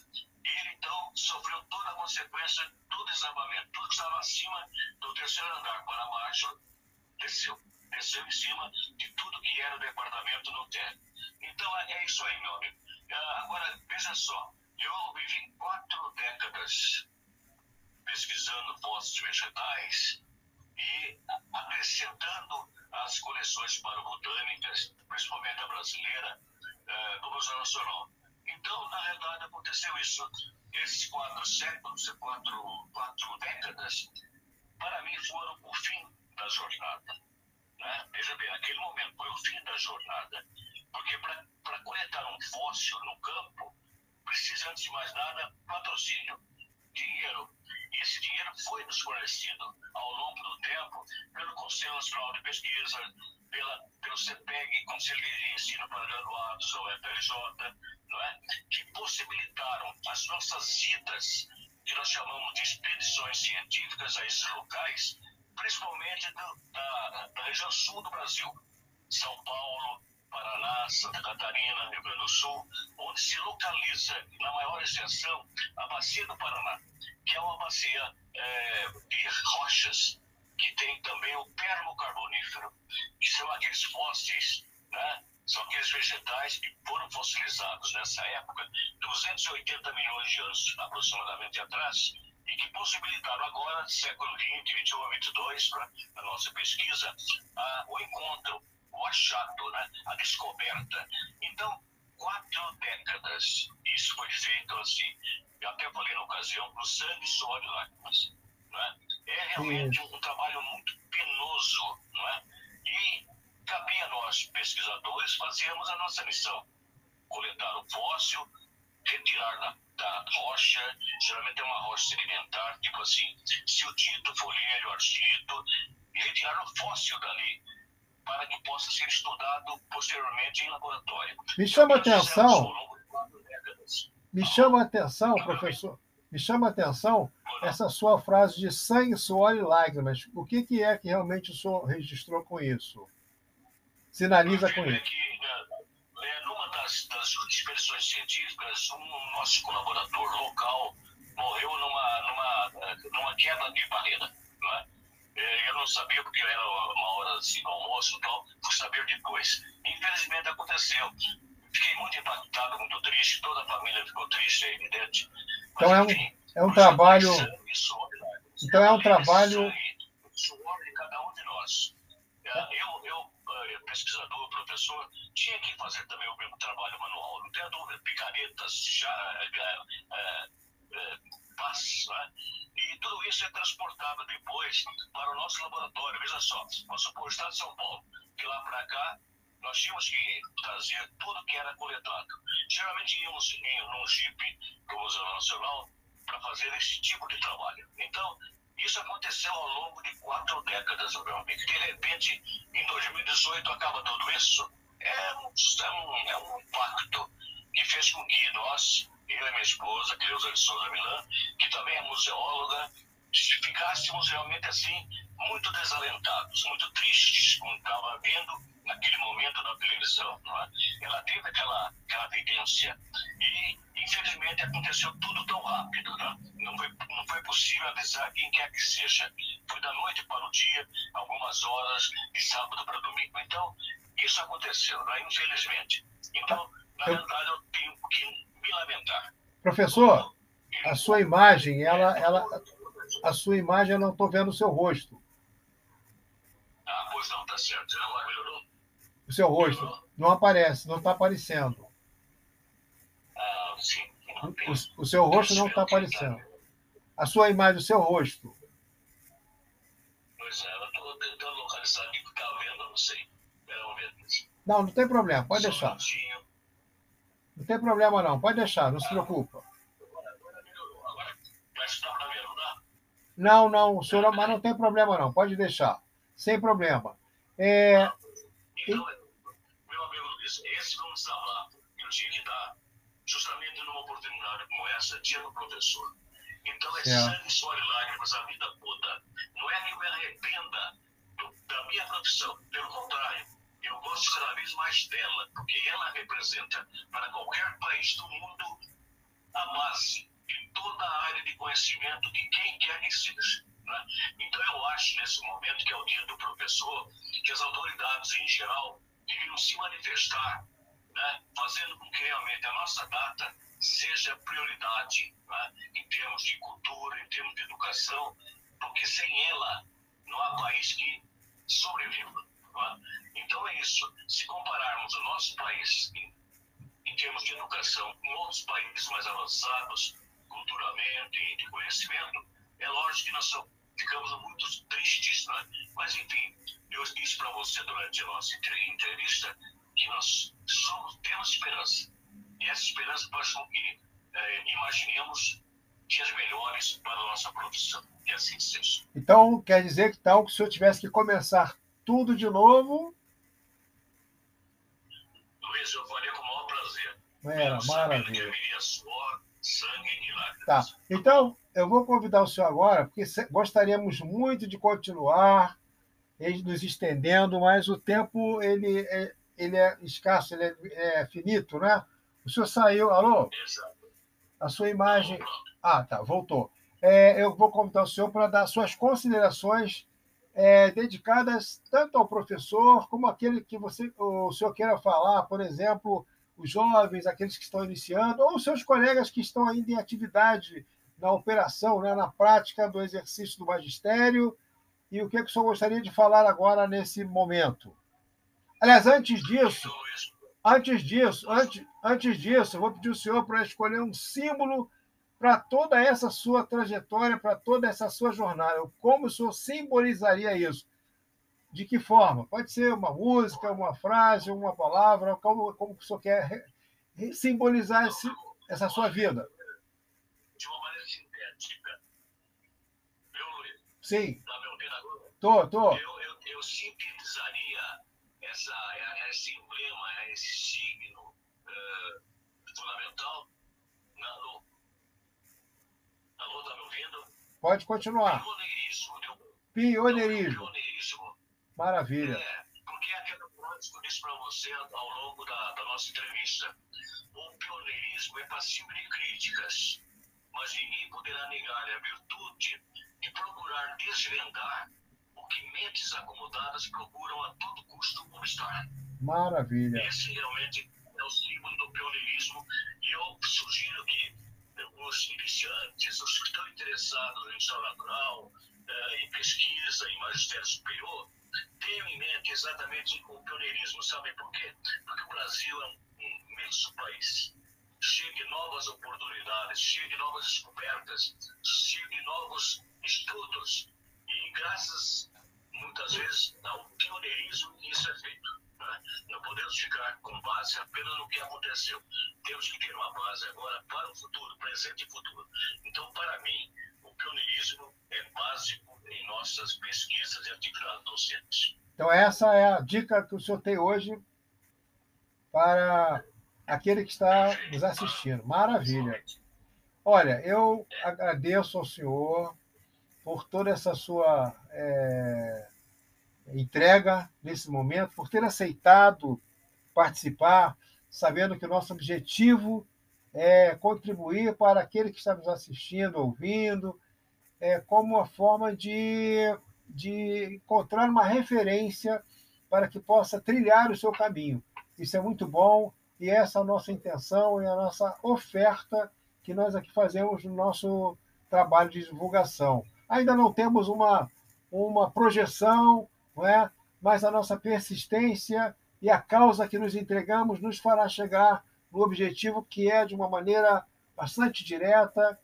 ele então sofreu toda a consequência do desabamento. Tudo que estava acima do terceiro andar para baixo desceu. Desceu em cima de tudo que era o departamento no térreo. Então é, é isso aí, meu amigo. Ah, agora, veja só, eu vivi quatro décadas pesquisando fósseis vegetais e acrescentando as coleções parobotânicas, principalmente a brasileira, uh, do Museu Nacional. Então, na realidade, aconteceu isso. Esses quatro séculos, quatro, quatro décadas, para mim foram o fim da jornada. Né? Veja bem, naquele momento foi o fim da jornada. Porque para coletar um fóssil no campo, precisa, antes de mais nada, patrocínio, dinheiro. E esse dinheiro foi nos fornecido ao longo do tempo pelo Conselho Nacional de Pesquisa, pela, pelo CEPEG, Conselho de Ensino para Graduados, ou FLJ, não é? que possibilitaram as nossas idas, que nós chamamos de expedições científicas a esses locais, principalmente do, da, da região sul do Brasil, São Paulo, Paraná, Santa Catarina, Rio Grande do Sul, onde se localiza, na maior extensão, a bacia do Paraná, que é uma bacia é, de rochas, que tem também o termocarbonífero, que são aqueles fósseis, né? são aqueles vegetais que foram fossilizados nessa época, 280 milhões de anos aproximadamente atrás, e que possibilitaram agora, século XX, XXI, XXII, né, na nossa pesquisa, a, o encontro o achado, né? a descoberta. Então, quatro décadas isso foi feito assim, eu até falei na ocasião, para o sangue, suor e lágrimas. Né? É realmente um, trabalho muito penoso, não é? E cabia a nós, pesquisadores, fazermos a nossa missão. Coletar o fóssil, retirar da, da rocha, geralmente é uma rocha sedimentar, tipo assim, siltito, folheiro, argito, e retirar o fóssil dali para que possa ser estudado posteriormente em laboratório. Me chama a atenção. Me chama a atenção, professor. Me chama a atenção essa sua frase de sangue, suor e lágrimas. O que, que é que realmente o senhor registrou com isso? Sinaliza com isso. Que, é, é, numa das, das expedições científicas, um nosso colaborador local morreu numa, numa, numa queda de barreira. Não é? É, eu não sabia porque era uma hora assim do almoço e tal, fui saber depois. Infelizmente aconteceu. Fiquei muito impactado, muito triste, toda a família ficou triste, é evidente. Mas, então é um, é um trabalho. então é um trabalho. Suor de cada um de nós. É, eu, eu, eh, pesquisador, professor, tinha que fazer também o mesmo trabalho manual. Não tenha dúvida, picaretas, já, é, é, é, passos, né? E tudo isso é transportado depois para o nosso laboratório. Veja só, vamos supor, o Estado de São Paulo, de lá para cá, nós tínhamos que trazer tudo que era coletado. Geralmente íamos em, num Jeep do Museu Nacional para fazer esse tipo de trabalho. Então, isso aconteceu ao longo de quatro décadas, meu amigo. De repente, em 2018, acaba tudo isso. É um, é um, é um impacto que fez com que nós eu e minha esposa, Cleusa de Souza Milan, que também é museóloga, ficássemos realmente assim, muito desalentados, muito tristes com o que estava vendo naquele momento na televisão. Não é? Ela teve aquela, aquela tendência e, infelizmente, aconteceu tudo tão rápido. Né? Não, foi, não foi possível avisar quem quer que seja. Foi da noite para o dia, algumas horas, de sábado para domingo. Então, isso aconteceu, né? infelizmente. Então, na verdade, eu tenho que. Professor, a sua imagem, ela, ela, a sua imagem, eu não estou vendo o seu rosto. Ah, pois não, tá certo. Agora melhorou? O seu rosto não aparece, não está aparecendo. Ah, sim. O, o seu rosto não está aparecendo. A sua imagem, o seu rosto. Pois é, eu estou tentando localizar aqui porque estava vendo, não sei. Um ver. Não, não tem problema, pode um deixar. minutinho. Não tem problema não, pode deixar, não se preocupa. Não? Não, não, senhor, mas não tem problema não, pode deixar, sem problema. É, Então, meu amigo Luiz, esse vamos falar, eu tinha que dar justamente numa oportunidade como essa, dia do professor. Então é Certo. sangue, suor e lágrimas a vida toda. Não é que eu me arrependa do- da minha profissão, pelo contrário, eu gosto cada vez mais dela, porque ela representa para qualquer país do mundo a base de toda a área de conhecimento de quem quer que seja. né? Então, eu acho, nesse momento, que é o dia do professor, que as autoridades, em geral, deveriam se manifestar, né? fazendo com que realmente a nossa data seja prioridade né? em termos de cultura, em termos de educação, porque sem ela não há país que sobreviva. Então, é isso. Se compararmos o nosso país em em termos de educação com outros países mais avançados, culturalmente e de conhecimento, é lógico que nós ficamos muito tristes, né? Mas, enfim, eu disse para você durante a nossa entre- entrevista que nós somos, temos esperança. E essa esperança faz com que eh, imaginemos dias melhores para a nossa profissão. Que assim seja. então, quer dizer que tal que o senhor tivesse que começar tudo de novo, Luiz, eu faria com o maior prazer. que maravilha. suor. Tá, então eu vou convidar o senhor agora, porque gostaríamos muito de continuar nos estendendo, mas o tempo ele é, ele é escasso, ele é, é finito, né? O senhor saiu, alô? Exato. A sua imagem. Ah, tá, voltou. É, eu vou convidar o senhor para dar suas considerações é, dedicadas tanto ao professor como aquele que você, o senhor queira falar, por exemplo, os jovens, aqueles que estão iniciando, ou os seus colegas que estão ainda em atividade na operação, né, na prática do exercício do magistério, e o que, que o senhor gostaria de falar agora nesse momento. Aliás, antes disso, Antes disso, antes, antes disso, eu vou pedir o senhor para escolher um símbolo para toda essa sua trajetória, para toda essa sua jornada. Como o senhor simbolizaria isso? De que forma? Pode ser uma música, uma frase, uma palavra, como, como o senhor quer simbolizar esse, essa sua vida. de uma maneira sintética. Viu, Luiz? Sim, Está me ouvindo agora? tô, tô. Eu, eu, eu sintetizaria essa, esse emblema, esse signo eh, fundamental. Na, no, alô, está me ouvindo? Pode continuar. Pioneirismo. Pioneirismo. Pioneirismo. Maravilha. É, porque é coisa que eu disse para você ao longo da, da nossa entrevista. O pioneirismo é passível de críticas, mas ninguém poderá negar a virtude de procurar desvendar o que mentes acomodadas procuram a todo custo conquistar. Maravilha. Esse realmente é o símbolo do pioneirismo e eu sugiro que os iniciantes, os que estão interessados em história natural, em pesquisa, em magistério superior, tenham em mente exatamente o pioneirismo. Sabem por quê? Porque o Brasil é um imenso país, cheio de novas oportunidades, cheio de novas descobertas, cheio de novos estudos e graças, muitas vezes, ao pioneirismo isso é feito. Né? Não podemos ficar com base apenas no que aconteceu. Temos que ter uma base agora para o futuro, presente e futuro. Então, para mim, o pioneirismo é básico em nossas pesquisas e atividades docentes. Então, essa é a dica que o senhor tem hoje para aquele que está nos assistindo. Maravilha. Olha, eu agradeço ao senhor por toda essa sua é, entrega nesse momento, por ter aceitado participar, sabendo que o nosso objetivo é contribuir para aquele que está nos assistindo, ouvindo, é, como uma forma de, de encontrar uma referência para que possa trilhar o seu caminho. Isso é muito bom. e essa é a nossa intenção e a nossa oferta que nós aqui fazemos no nosso trabalho de divulgação. Ainda não temos uma, uma projeção, não é? mas a nossa persistência e a causa que nos entregamos nos fará chegar no objetivo que é, de uma maneira bastante direta,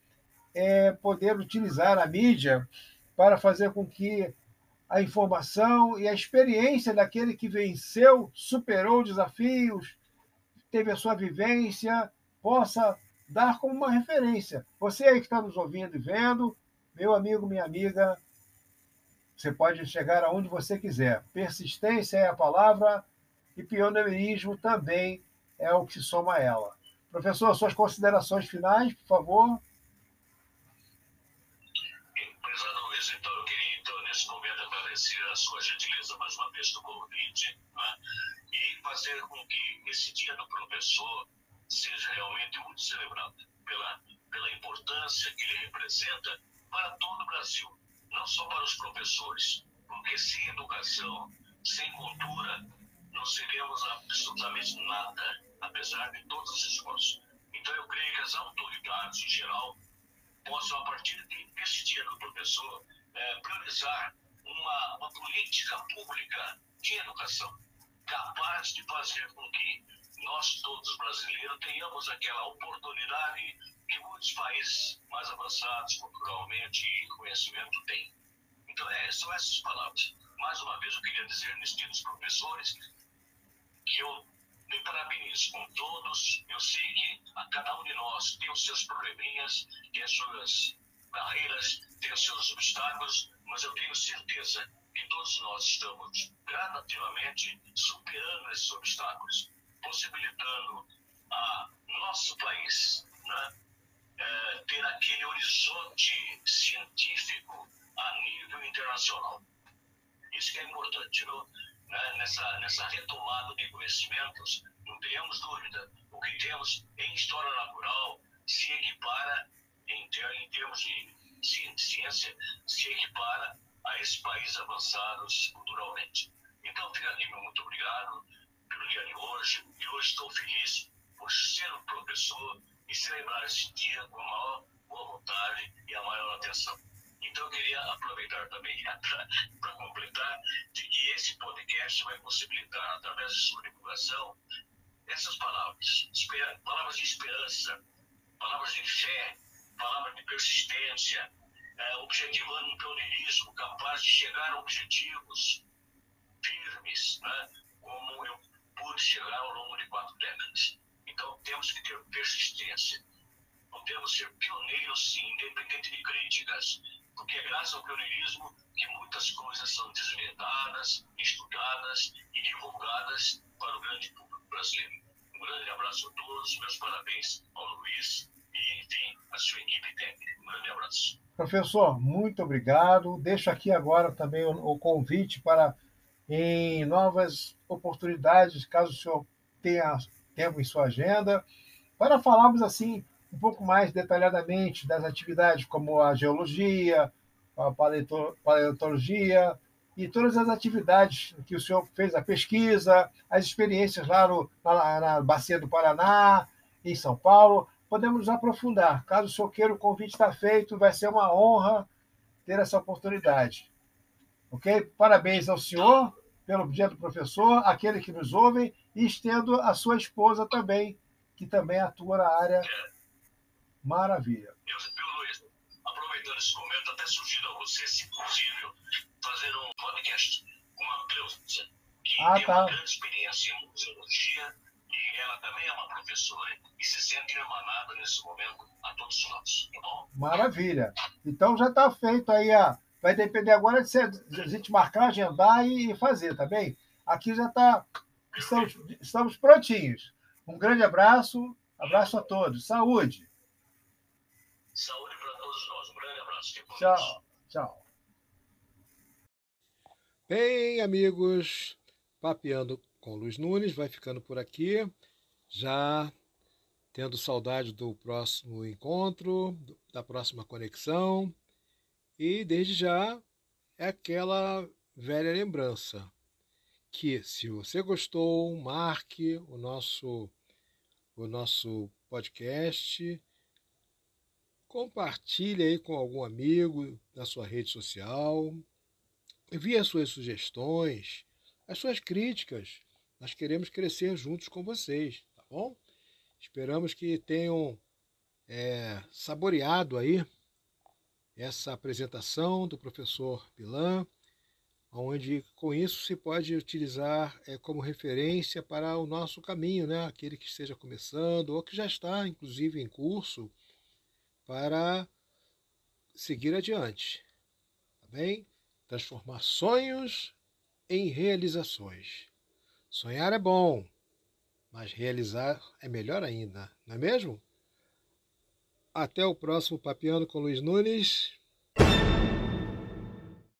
é poder utilizar a mídia para fazer com que a informação e a experiência daquele que venceu, superou desafios, teve a sua vivência, possa dar como uma referência. Você aí que está nos ouvindo e vendo, meu amigo, minha amiga, você pode chegar aonde você quiser. Persistência é a palavra e pioneirismo também é o que soma a ela. Professor, suas considerações finais, por favor. Prezado Luiz, então eu queria, então, nesse momento, agradecer a sua gentileza mais uma vez do convite né? e fazer com que esse dia do professor seja realmente muito celebrado pela, pela importância que ele representa para todo o Brasil, não só para os professores, porque sem educação, sem cultura, não seremos absolutamente nada, apesar de todos os esforços. Então eu creio que as autoridades em geral possam, a partir desse dia do professor, é, priorizar uma, uma política pública de educação capaz de fazer com que nós todos brasileiros tenhamos aquela oportunidade que muitos países mais avançados culturalmente e conhecimento têm. Então, é, são essas palavras. Mais uma vez, eu queria dizer nesse dia dos professores que eu me parabenizo com todos. Eu sei que a cada um de nós tem os seus probleminhas, tem as suas barreiras, tem os seus obstáculos, mas eu tenho certeza que todos nós estamos gradativamente superando esses obstáculos, possibilitando a nosso país né, é, ter aquele horizonte científico a nível internacional. Isso que é importante? Né? Nessa, nessa retomada de conhecimentos, não tenhamos dúvida, o que temos em história natural se equipara, em, em termos de ciência, se equipara a esses países avançados culturalmente. Então, fica aqui meu muito obrigado pelo dia de hoje, e hoje estou feliz por ser um professor celebrar esse dia com a maior boa vontade e a maior atenção. Então, eu queria aproveitar também [LAUGHS] para completar de que esse podcast vai possibilitar, através de sua divulgação, essas palavras, palavras de esperança, palavras de fé, palavras de persistência, é, objetivando um pioneirismo capaz de chegar a objetivos firmes, né, como eu pude chegar ao longo de quatro décadas. Então, temos que ter persistência. Podemos ser pioneiros, sim, independente de críticas, porque é graças ao pioneirismo que muitas coisas são desvendadas, estudadas e divulgadas para o grande público brasileiro. Um grande abraço a todos, meus parabéns ao Luiz e, enfim, a sua equipe técnica. Um grande abraço. Professor, muito obrigado. Deixo aqui agora também o convite para, em novas oportunidades, caso o senhor tenha tempo em sua agenda, para falarmos assim um pouco mais detalhadamente das atividades como a geologia, a paleontologia e todas as atividades que o senhor fez, a pesquisa, as experiências lá no, na, na Bacia do Paraná, em São Paulo podemos aprofundar. Caso o senhor queira, o convite está feito, vai ser uma honra ter essa oportunidade. Ok? Parabéns ao senhor pelo dia do professor, aquele que nos ouve, e estendo a sua esposa também, que também atua na área. Maravilha. Eu, Luiz, aproveitando esse momento, até sugiro a você, se possível, fazer um podcast com a Cleusa, que ah, tem tá. uma grande experiência em museologia e ela também é uma professora e se sente emanada nesse momento a todos nós, tá bom? Maravilha. Então já está feito aí a. Vai depender agora de, a gente marcar, agendar e fazer, tá bem? Aqui já está. Estamos, estamos prontinhos. Um grande abraço, abraço a todos. Saúde. Saúde para todos nós. Um grande abraço. Tchau, tchau. Bem, amigos, papeando com Luiz Nunes, vai ficando por aqui, já tendo saudade do próximo encontro, da próxima conexão. E desde já é aquela velha lembrança que se você gostou, marque o nosso o nosso podcast. Compartilhe aí com algum amigo na sua rede social. Envie as suas sugestões, as suas críticas. Nós queremos crescer juntos com vocês, tá bom? Esperamos que tenham é, saboreado aí essa apresentação do professor Pilan, onde com isso se pode utilizar é, como referência para o nosso caminho, né? aquele que esteja começando ou que já está, inclusive, em curso, para seguir adiante. Tá bem? Transformar sonhos em realizações. Sonhar é bom, mas realizar é melhor ainda, não é mesmo? Até o próximo Papiano com Luiz Nunes.